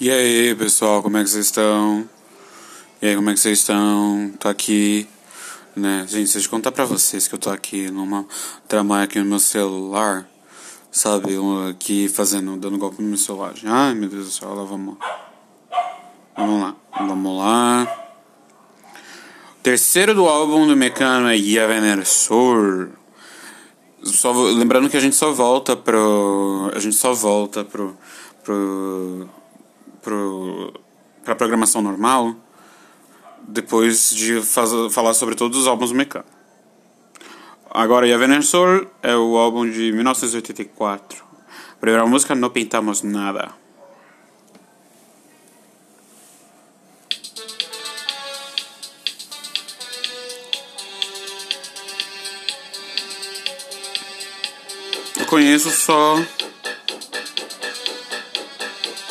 E aí, pessoal, como é que vocês estão? E aí, como é que vocês estão? Tô aqui, né? Gente, deixa eu contar pra vocês que eu tô aqui numa trabalho aqui no meu celular, sabe? Aqui fazendo, dando golpe no meu celular. Ai, meu Deus do céu, lá vamos. Vamos lá, vamos lá. Terceiro do álbum do Mecano é Yavener Sur. Só, lembrando que a gente só volta pro. A gente só volta pro. pro pro, pra programação normal depois de faz, falar sobre todos os álbuns do Mecano. Agora, Yavener é o álbum de 1984. A primeira música, Não Pintamos Nada. Eu conheço só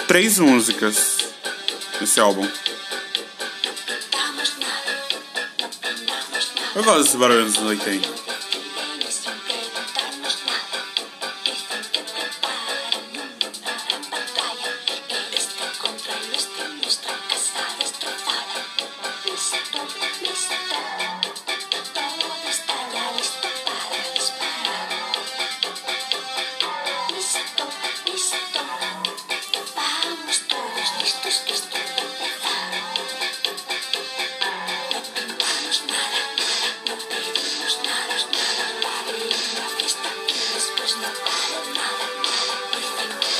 três músicas nesse álbum. Eu gosto desse barulho dos anos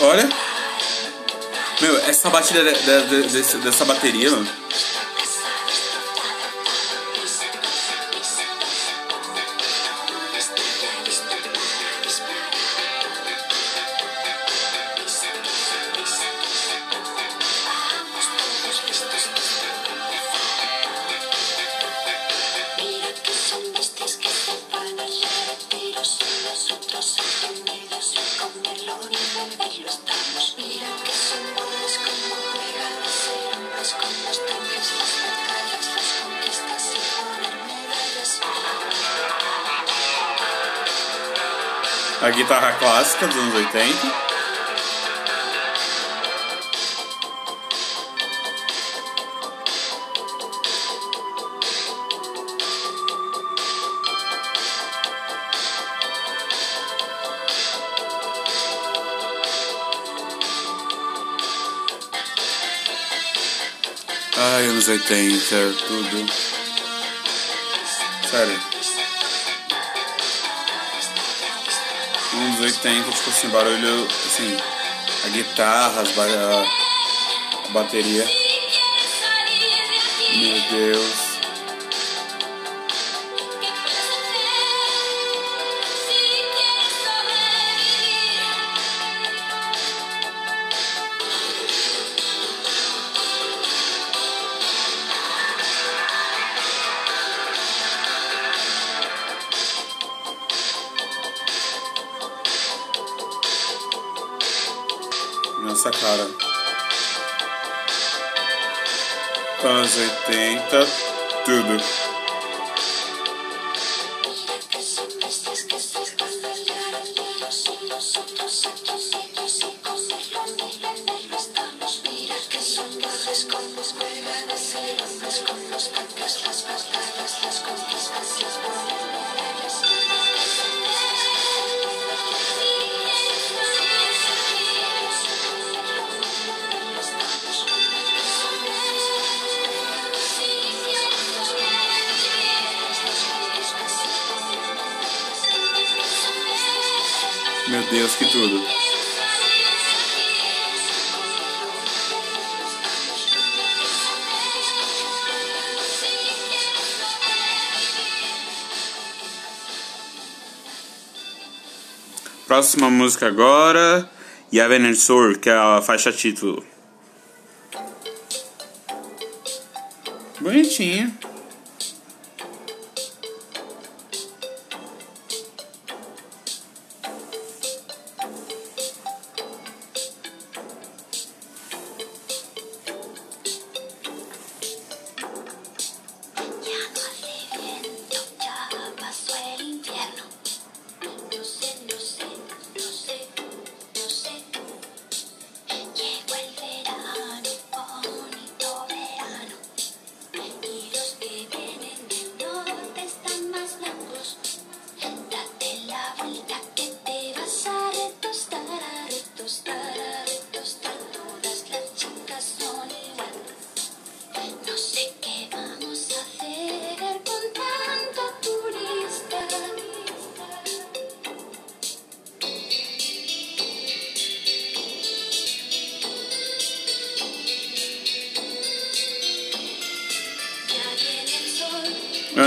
Olha. Meu, essa batida de, de, de, dessa bateria, mano. Clássica dos anos 80. Ai, anos 80, tudo. Sério. Anos 80, tipo assim, barulho, assim, a guitarra, a bateria. Meu Deus. Meu Deus, que tudo. Próxima música agora, Yaven que é a faixa título. Bonitinha.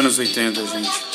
Anos 80, gente.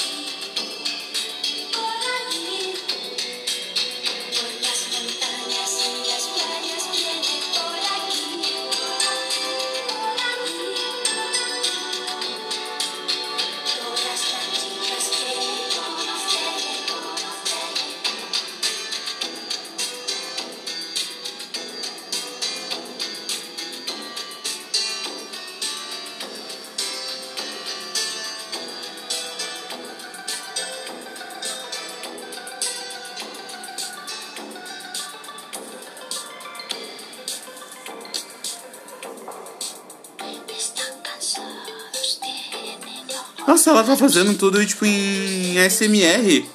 Nossa, ela tá fazendo tudo tipo em SMR.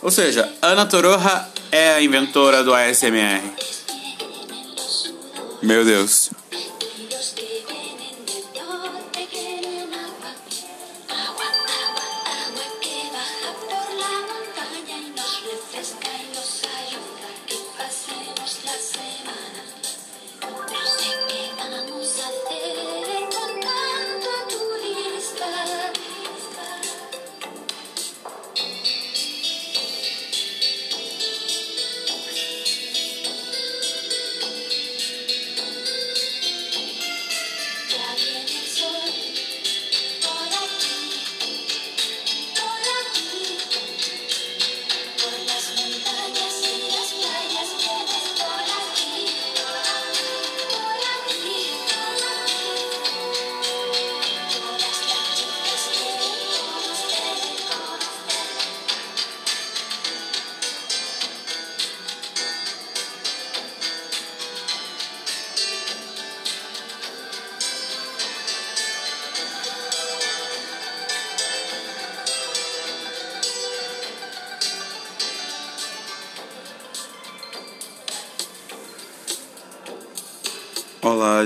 Ou seja, Ana Toroha é a inventora do ASMR. Meu Deus.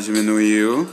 Diminuiu.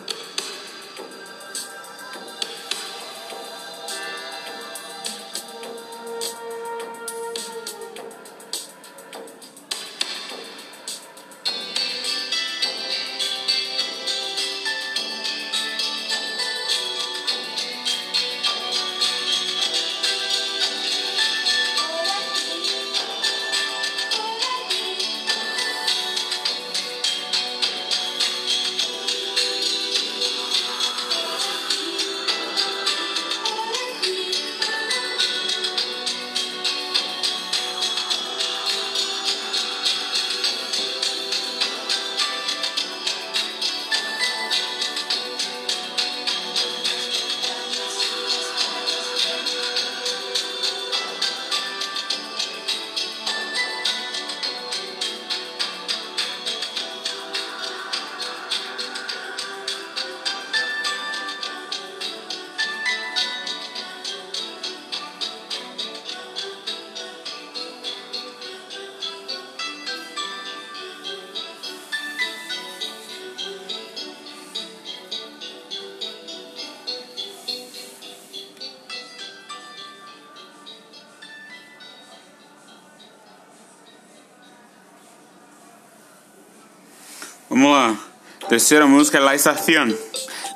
Terceira música é La Estación.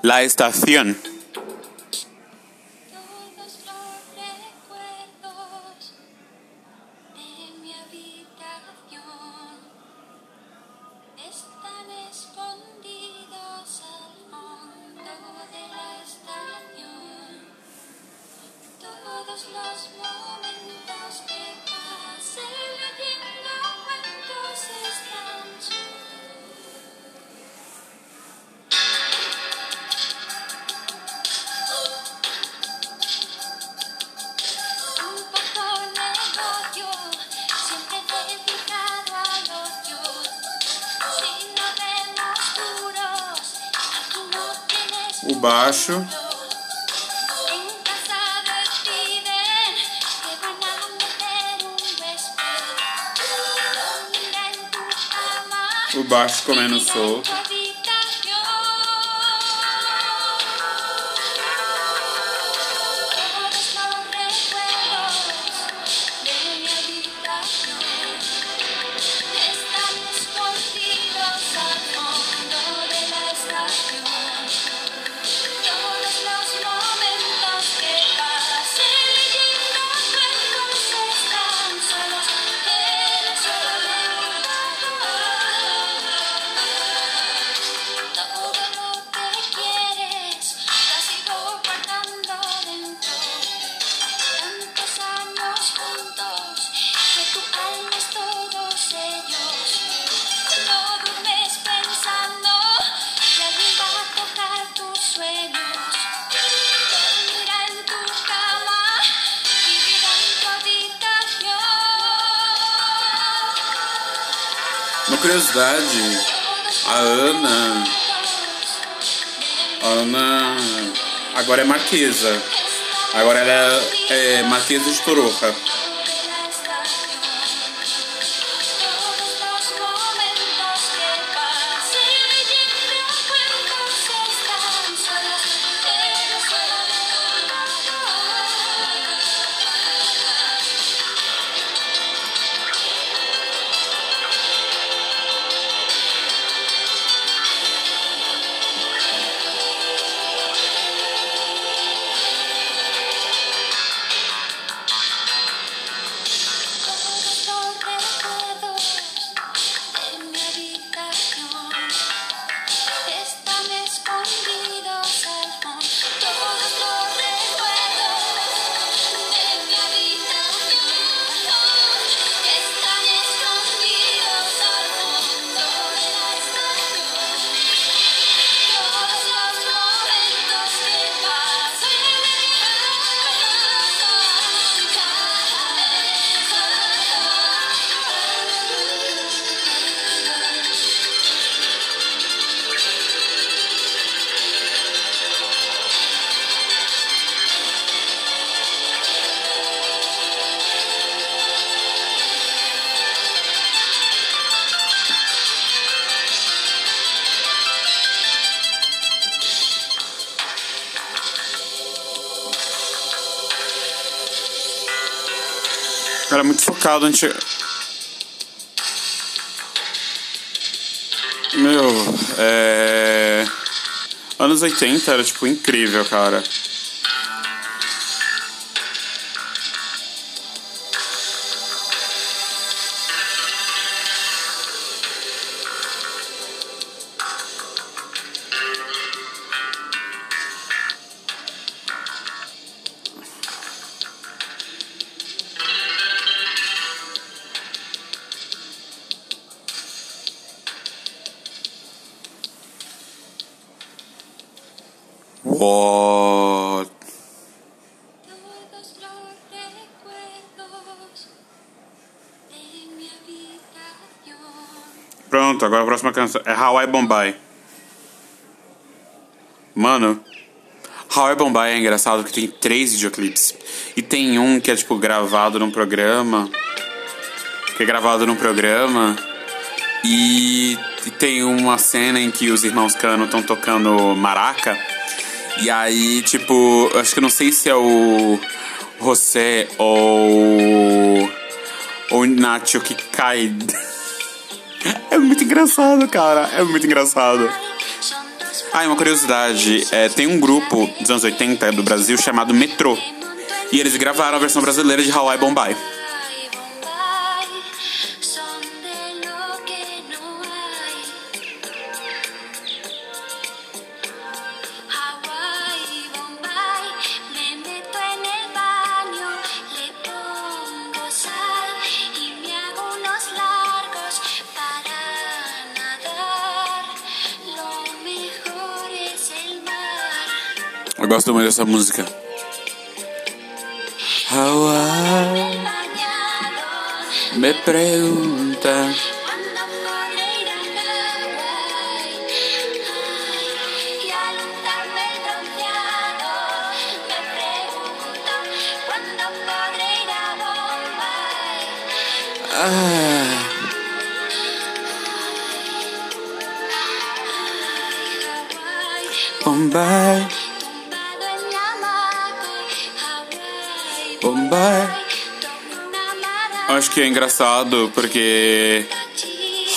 La Estación. Baixo. O baixo comendo solto. Curiosidade, a Ana. A Ana agora é marquesa. Agora ela é, é marquesa de Toroca. Focado antes. Meu, é. Anos 80 era tipo incrível, cara. What? Pronto, agora a próxima canção é Hawaii Bombay. Mano, Hawaii Bombay é engraçado que tem três videoclipes. E tem um que é tipo gravado num programa. Que é gravado num programa. E, e tem uma cena em que os irmãos Cano estão tocando maraca. E aí, tipo, acho que não sei se é o José ou. ou o Nacho que cai. é muito engraçado, cara. É muito engraçado. Ah, e uma curiosidade: é, tem um grupo dos anos 80 do Brasil chamado Metrô. E eles gravaram a versão brasileira de Hawaii Bombay. Eu gosto muito dessa música. Hawaii me pergunta. Ah. Bombay. Bombay. Acho que é engraçado porque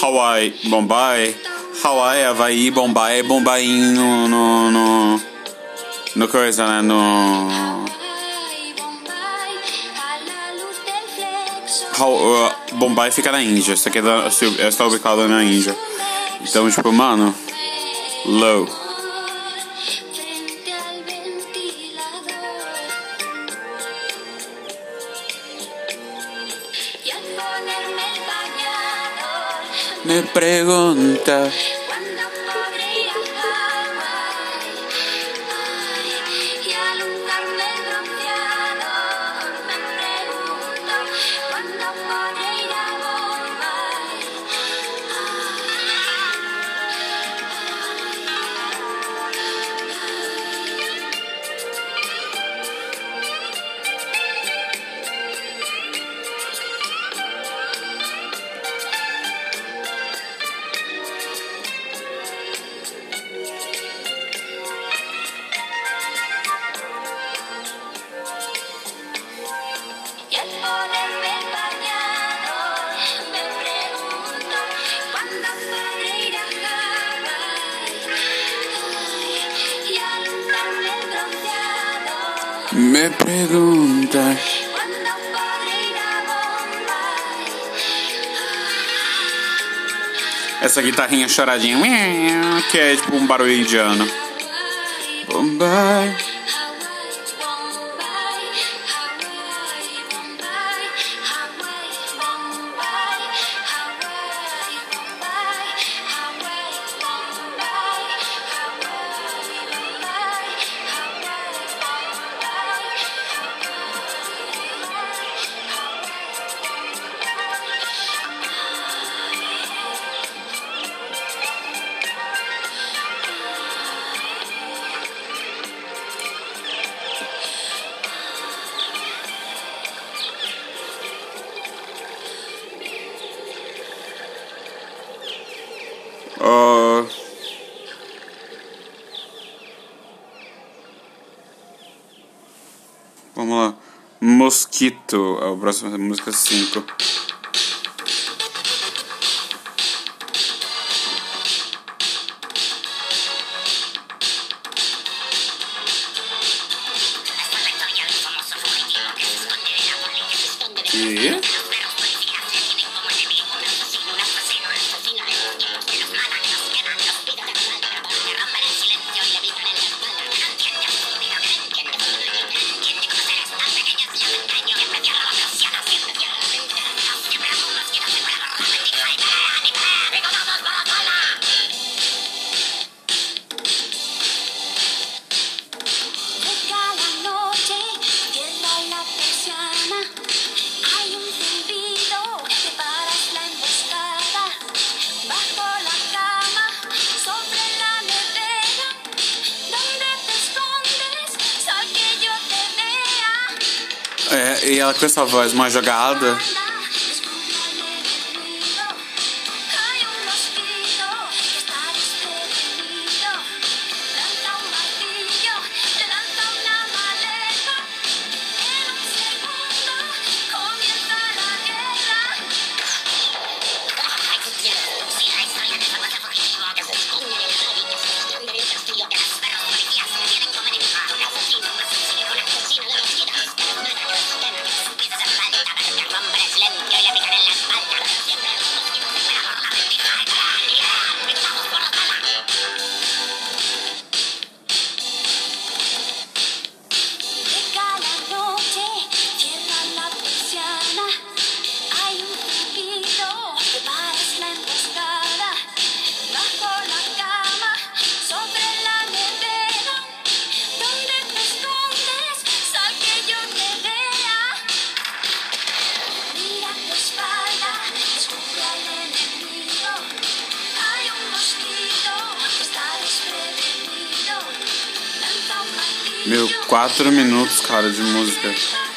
Hawaii, Bombay, Hawaii, Havaí, Bombay, Bombay no, no, no, no coisa, né, no... Uh, Bombay fica na Índia, isso aqui é está ubicado na Índia. Então, tipo, mano, low. Pregunta essa guitarrinha choradinha, que é tipo um barulho indiano. Bombay. Tito, a próxima música é 5. e ela com essa voz mais jogada. 4 minutos, cara, de música.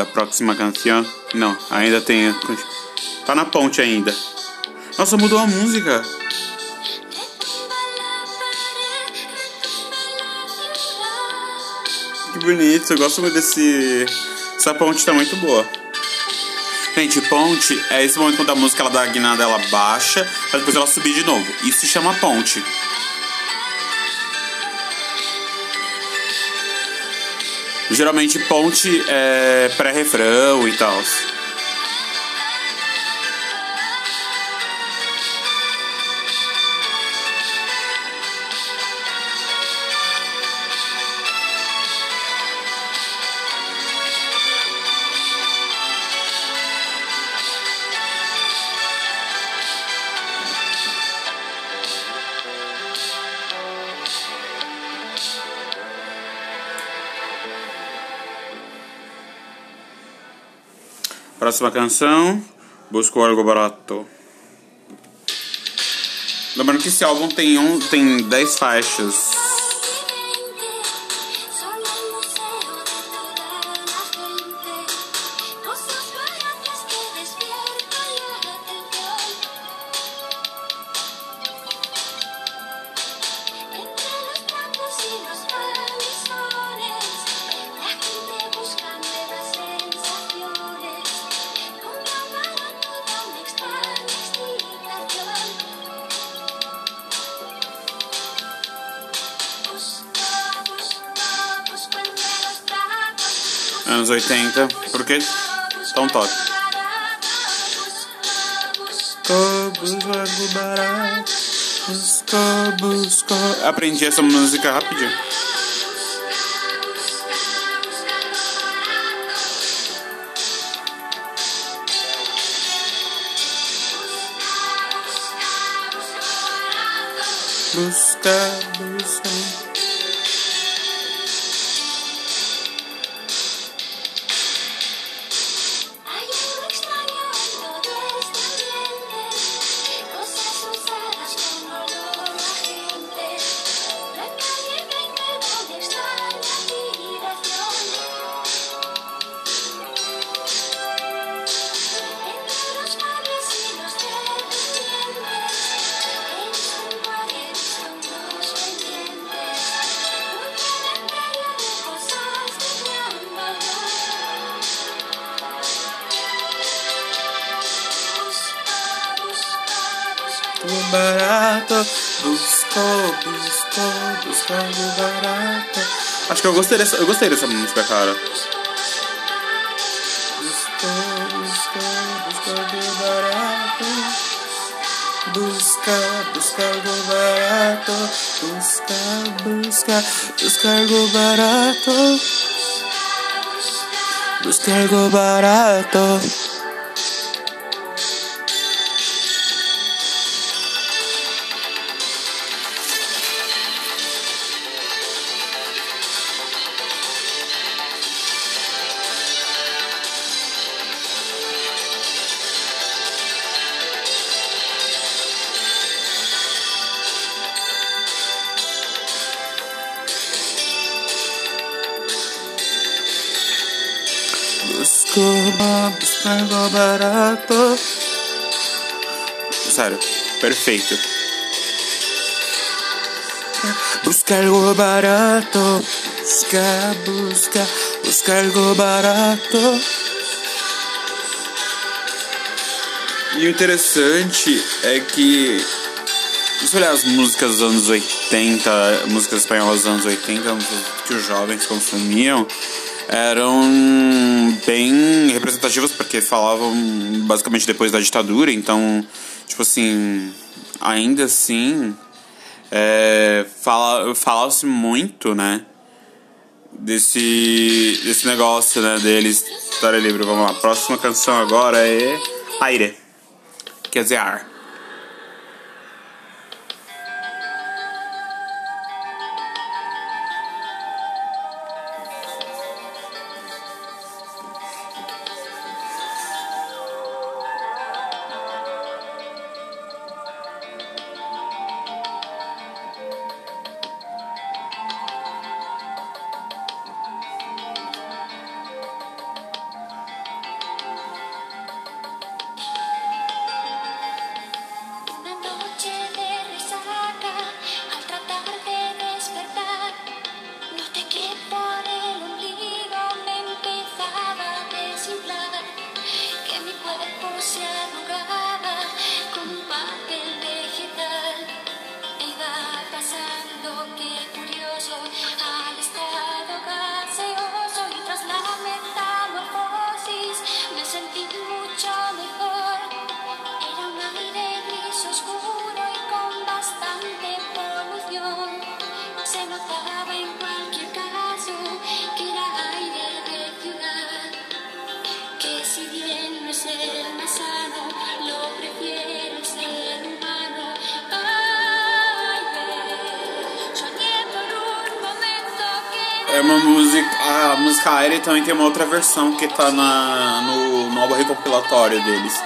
a próxima canção. Não, ainda tem. Tá na ponte ainda. Nossa, mudou a música. Que bonito, eu gosto muito desse. Essa ponte tá muito boa. Gente, ponte é esse momento quando a música ela dá a guinada, ela baixa, pra depois ela subir de novo. Isso se chama ponte. geralmente ponte é pré-refrão e tal. Próxima canção, Busco Algo Barato. Lembrando que esse álbum tem, um, tem 10 faixas. Anos 80, porque. Busco, Busco algo barato. Busco, busco. Aprendi essa música rapidinho. Acho que eu gostei dessa, eu gostei dessa música, cara. Busca, busca algo barato. Busca, busca, busca algo barato. Busca algo barato. Perfeito. Busca algo barato. Busca, busca, busca algo barato. E o interessante é que se olhar as músicas dos anos 80, músicas espanholas dos anos 80, músicas que os jovens consumiam, eram bem representativas porque falavam basicamente depois da ditadura, então, tipo assim, ainda assim, é, fala, falava-se muito, né, desse, desse negócio, né, deles estarem livre. Vamos lá, próxima canção agora é Aire, quer dizer ar. música Aire também então, tem uma outra versão que tá na, no, novo recopilatório deles.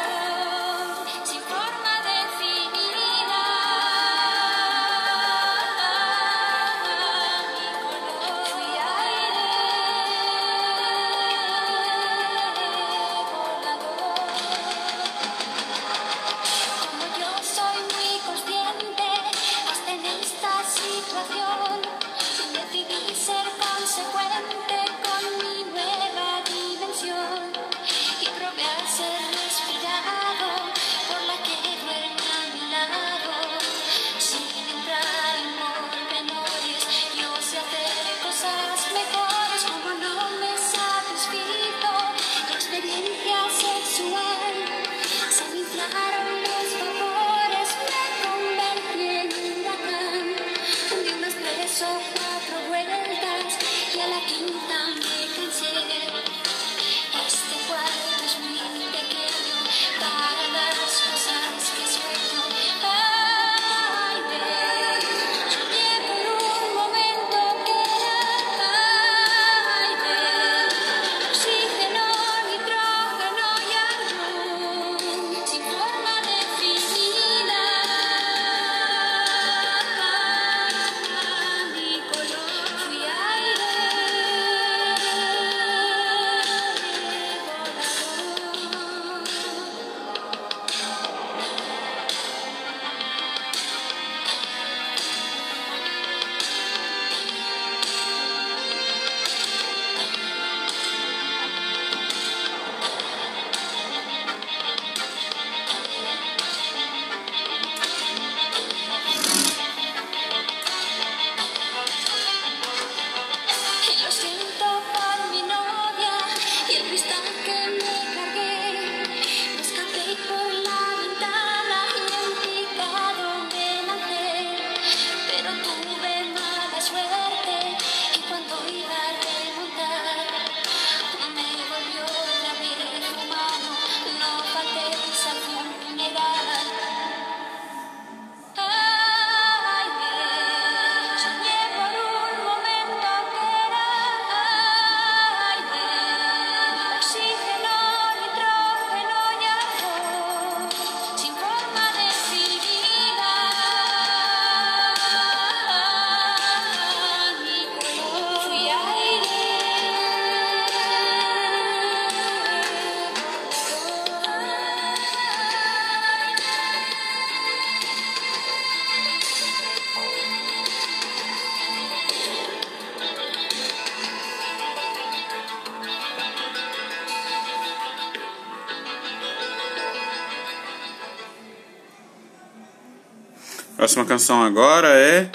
Próxima canção agora é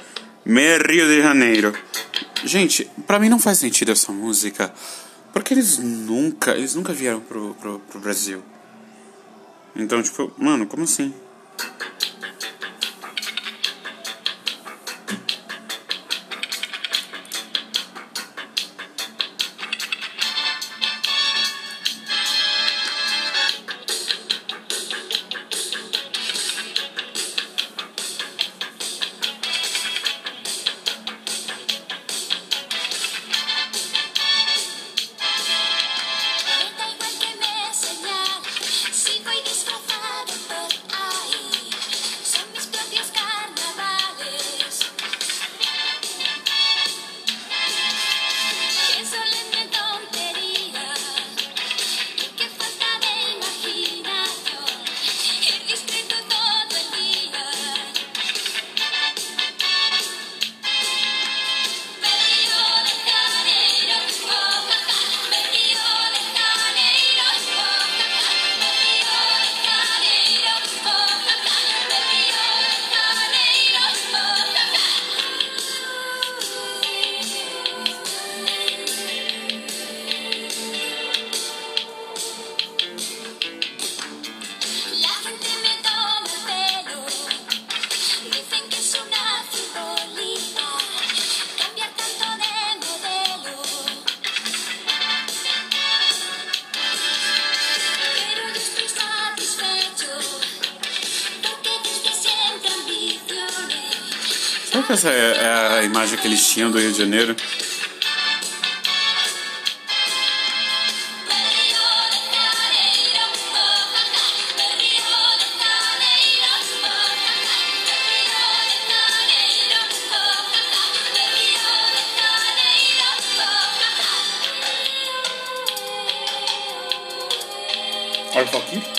Me Rio de Janeiro. Gente, para mim não faz sentido essa música. Porque eles nunca, eles nunca vieram pro, pro, pro Brasil. Então, tipo, mano, como assim? que essa é, é a imagem que eles tinham do Rio de Janeiro? Olha.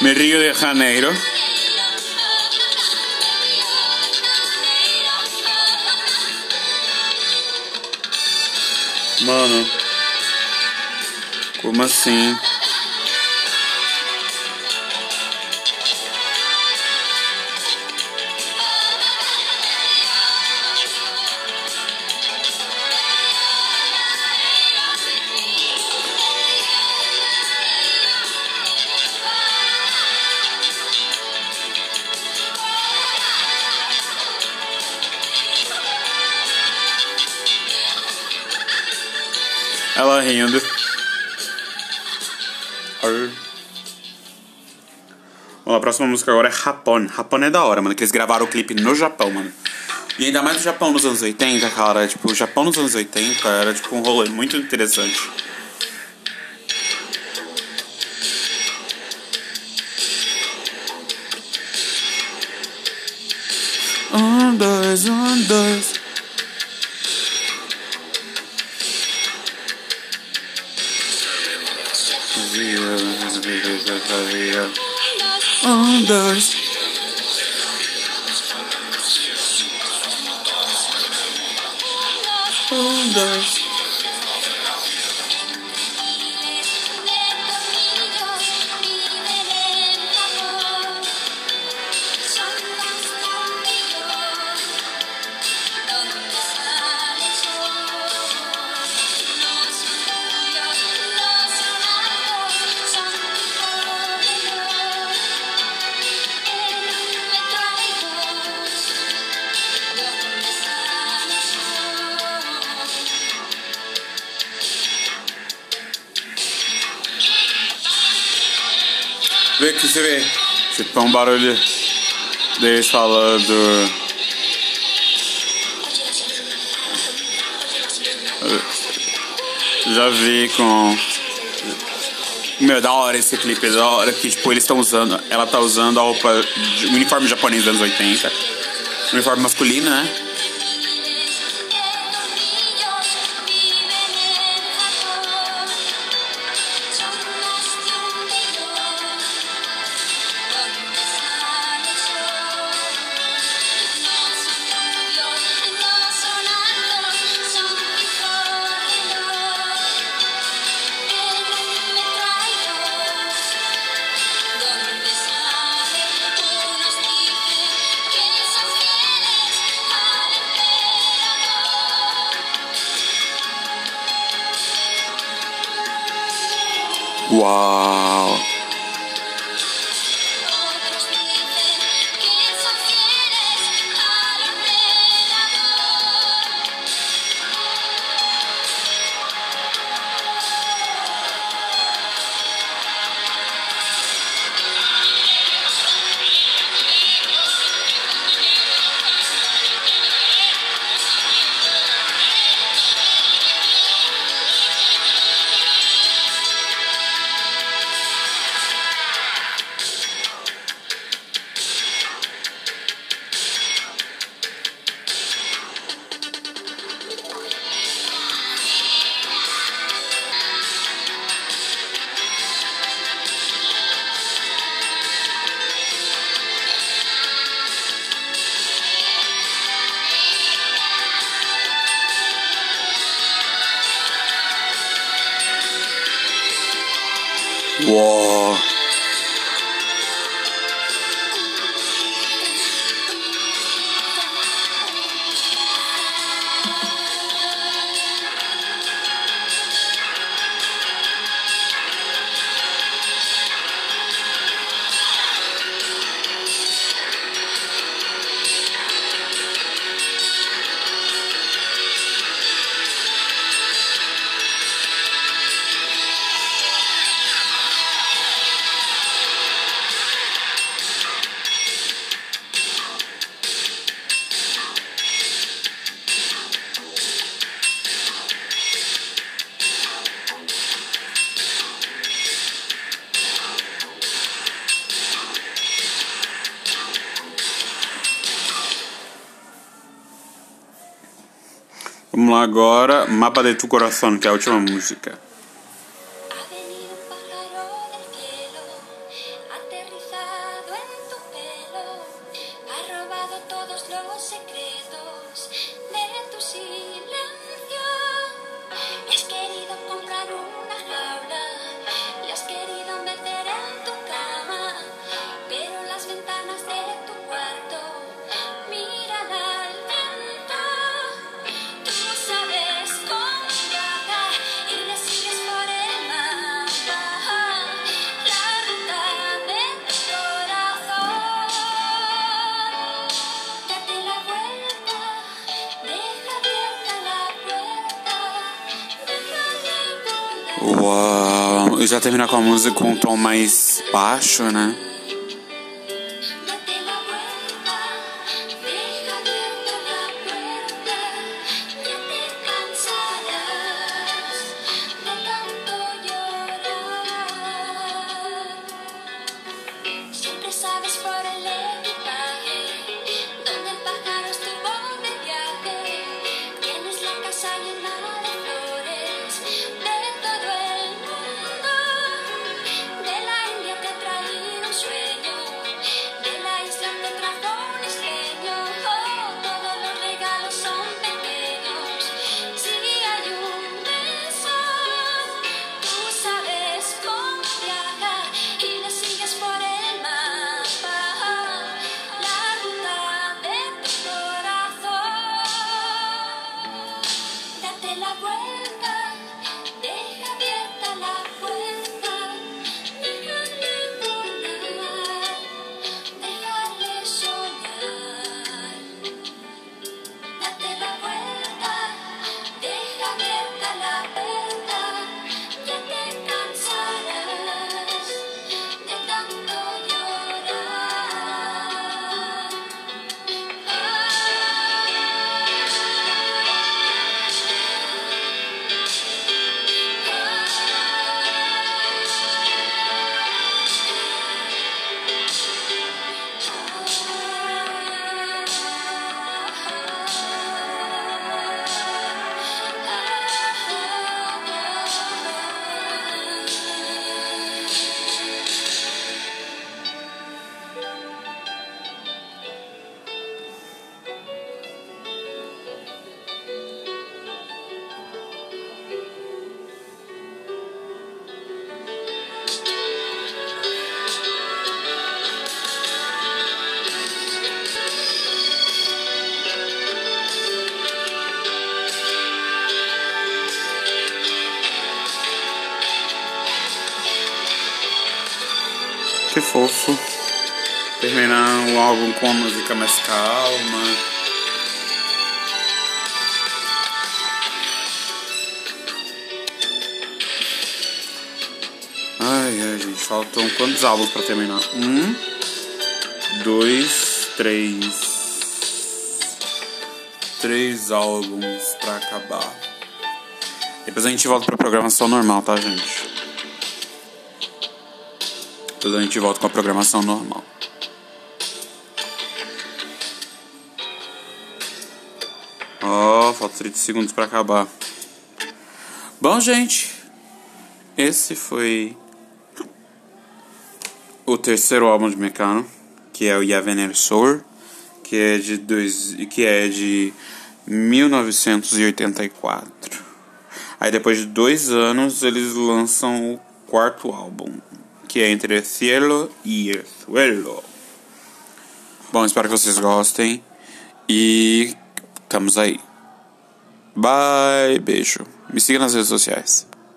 me Río de Janeiro. Mano, como assim? Próxima música agora é Japão. Japão é da hora, mano. Que eles gravaram o clipe no Japão, mano. E ainda mais no Japão nos anos 80, cara. Tipo, o Japão nos anos 80 era tipo um rolê muito interessante. Um, dois, um, dois. Um, others. Others. Tipo, é um barulho deles falando. Já vi com. Meu, da hora esse clipe, da hora que, tipo, eles estão usando. Ela tá usando a roupa. de- uniforme japonês dos anos 80. Uniforme masculino, né? wall. Agora. Mapa de tu coração, que é a última música. Já terminar com a música com um tom mais baixo, né? Fofo. Terminar o álbum com uma música mais calma. Ai, ai, gente, faltam quantos álbuns pra terminar? Um, dois, três. Três álbuns pra acabar. Depois a gente volta pra programação normal, tá, gente? Depois a gente volta com a programação normal. Ó, oh, falta 30 segundos pra acabar. Bom, gente, esse foi o terceiro álbum de Mecano, que é o Yavener Sour, que é de dois, que é de 1984. Aí depois de dois anos eles lançam o quarto álbum, que é entre Cielo e El Suelo. Bom, espero que vocês gostem e estamos aí. Bye, beijo. Me siga nas redes sociais.